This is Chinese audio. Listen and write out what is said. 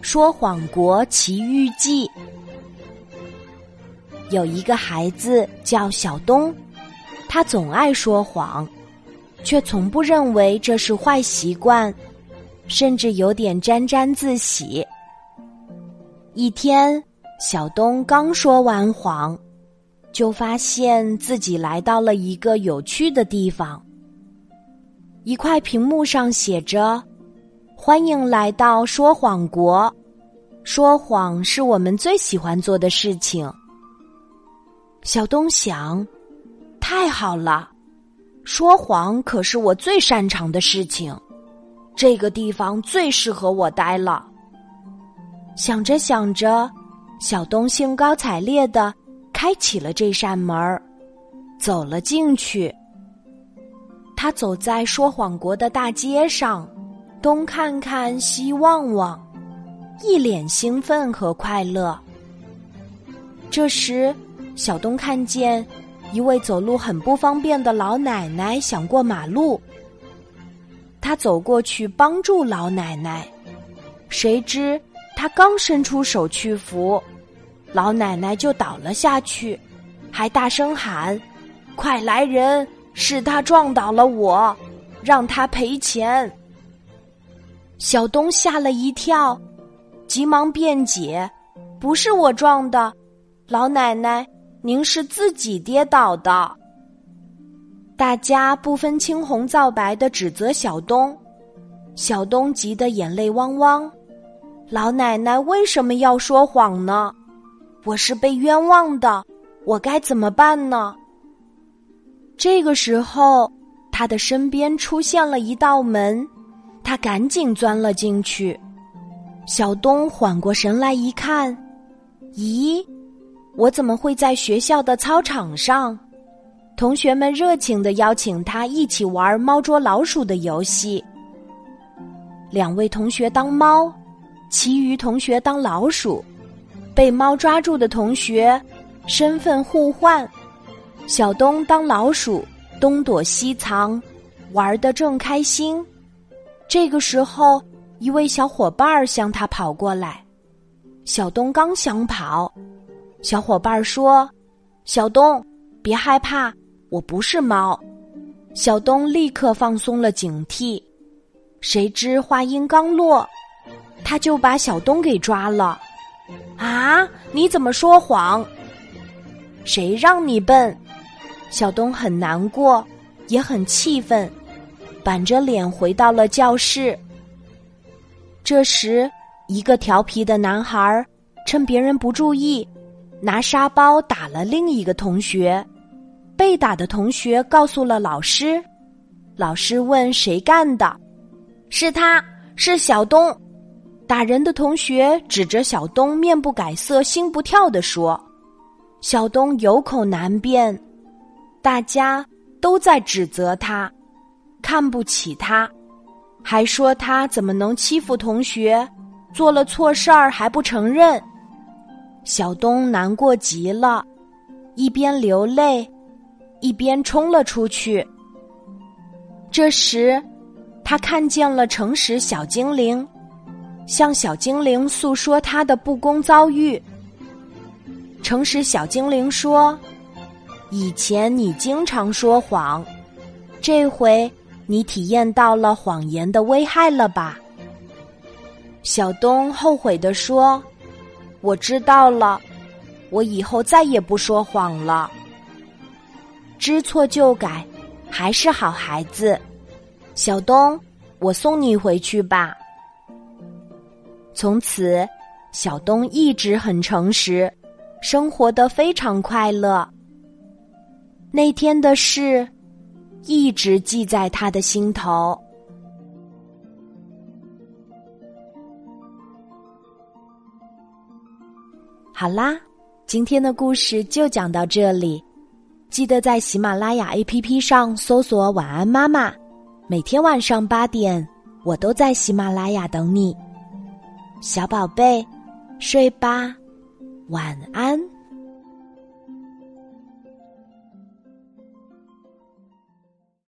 说谎国奇遇记》。有一个孩子叫小东，他总爱说谎，却从不认为这是坏习惯，甚至有点沾沾自喜。一天，小东刚说完谎，就发现自己来到了一个有趣的地方。一块屏幕上写着：“欢迎来到说谎国，说谎是我们最喜欢做的事情。”小东想：“太好了，说谎可是我最擅长的事情，这个地方最适合我待了。”想着想着，小东兴高采烈的开启了这扇门，走了进去。他走在说谎国的大街上，东看看，西望望，一脸兴奋和快乐。这时，小东看见一位走路很不方便的老奶奶想过马路，他走过去帮助老奶奶，谁知他刚伸出手去扶，老奶奶就倒了下去，还大声喊：“快来人，是他撞倒了我，让他赔钱。”小东吓了一跳，急忙辩解：“不是我撞的，老奶奶。”您是自己跌倒的，大家不分青红皂白的指责小东，小东急得眼泪汪汪。老奶奶为什么要说谎呢？我是被冤枉的，我该怎么办呢？这个时候，他的身边出现了一道门，他赶紧钻了进去。小东缓过神来一看，咦？我怎么会在学校的操场上？同学们热情的邀请他一起玩猫捉老鼠的游戏。两位同学当猫，其余同学当老鼠。被猫抓住的同学身份互换。小东当老鼠，东躲西藏，玩的正开心。这个时候，一位小伙伴向他跑过来。小东刚想跑。小伙伴说：“小东，别害怕，我不是猫。”小东立刻放松了警惕。谁知话音刚落，他就把小东给抓了。啊！你怎么说谎？谁让你笨？小东很难过，也很气愤，板着脸回到了教室。这时，一个调皮的男孩趁别人不注意。拿沙包打了另一个同学，被打的同学告诉了老师，老师问谁干的，是他是小东，打人的同学指着小东，面不改色心不跳的说：“小东有口难辩，大家都在指责他，看不起他，还说他怎么能欺负同学，做了错事儿还不承认。”小东难过极了，一边流泪，一边冲了出去。这时，他看见了诚实小精灵，向小精灵诉说他的不公遭遇。诚实小精灵说：“以前你经常说谎，这回你体验到了谎言的危害了吧？”小东后悔的说。我知道了，我以后再也不说谎了。知错就改，还是好孩子。小东，我送你回去吧。从此，小东一直很诚实，生活的非常快乐。那天的事，一直记在他的心头。好啦，今天的故事就讲到这里。记得在喜马拉雅 APP 上搜索“晚安妈妈”，每天晚上八点，我都在喜马拉雅等你。小宝贝，睡吧，晚安。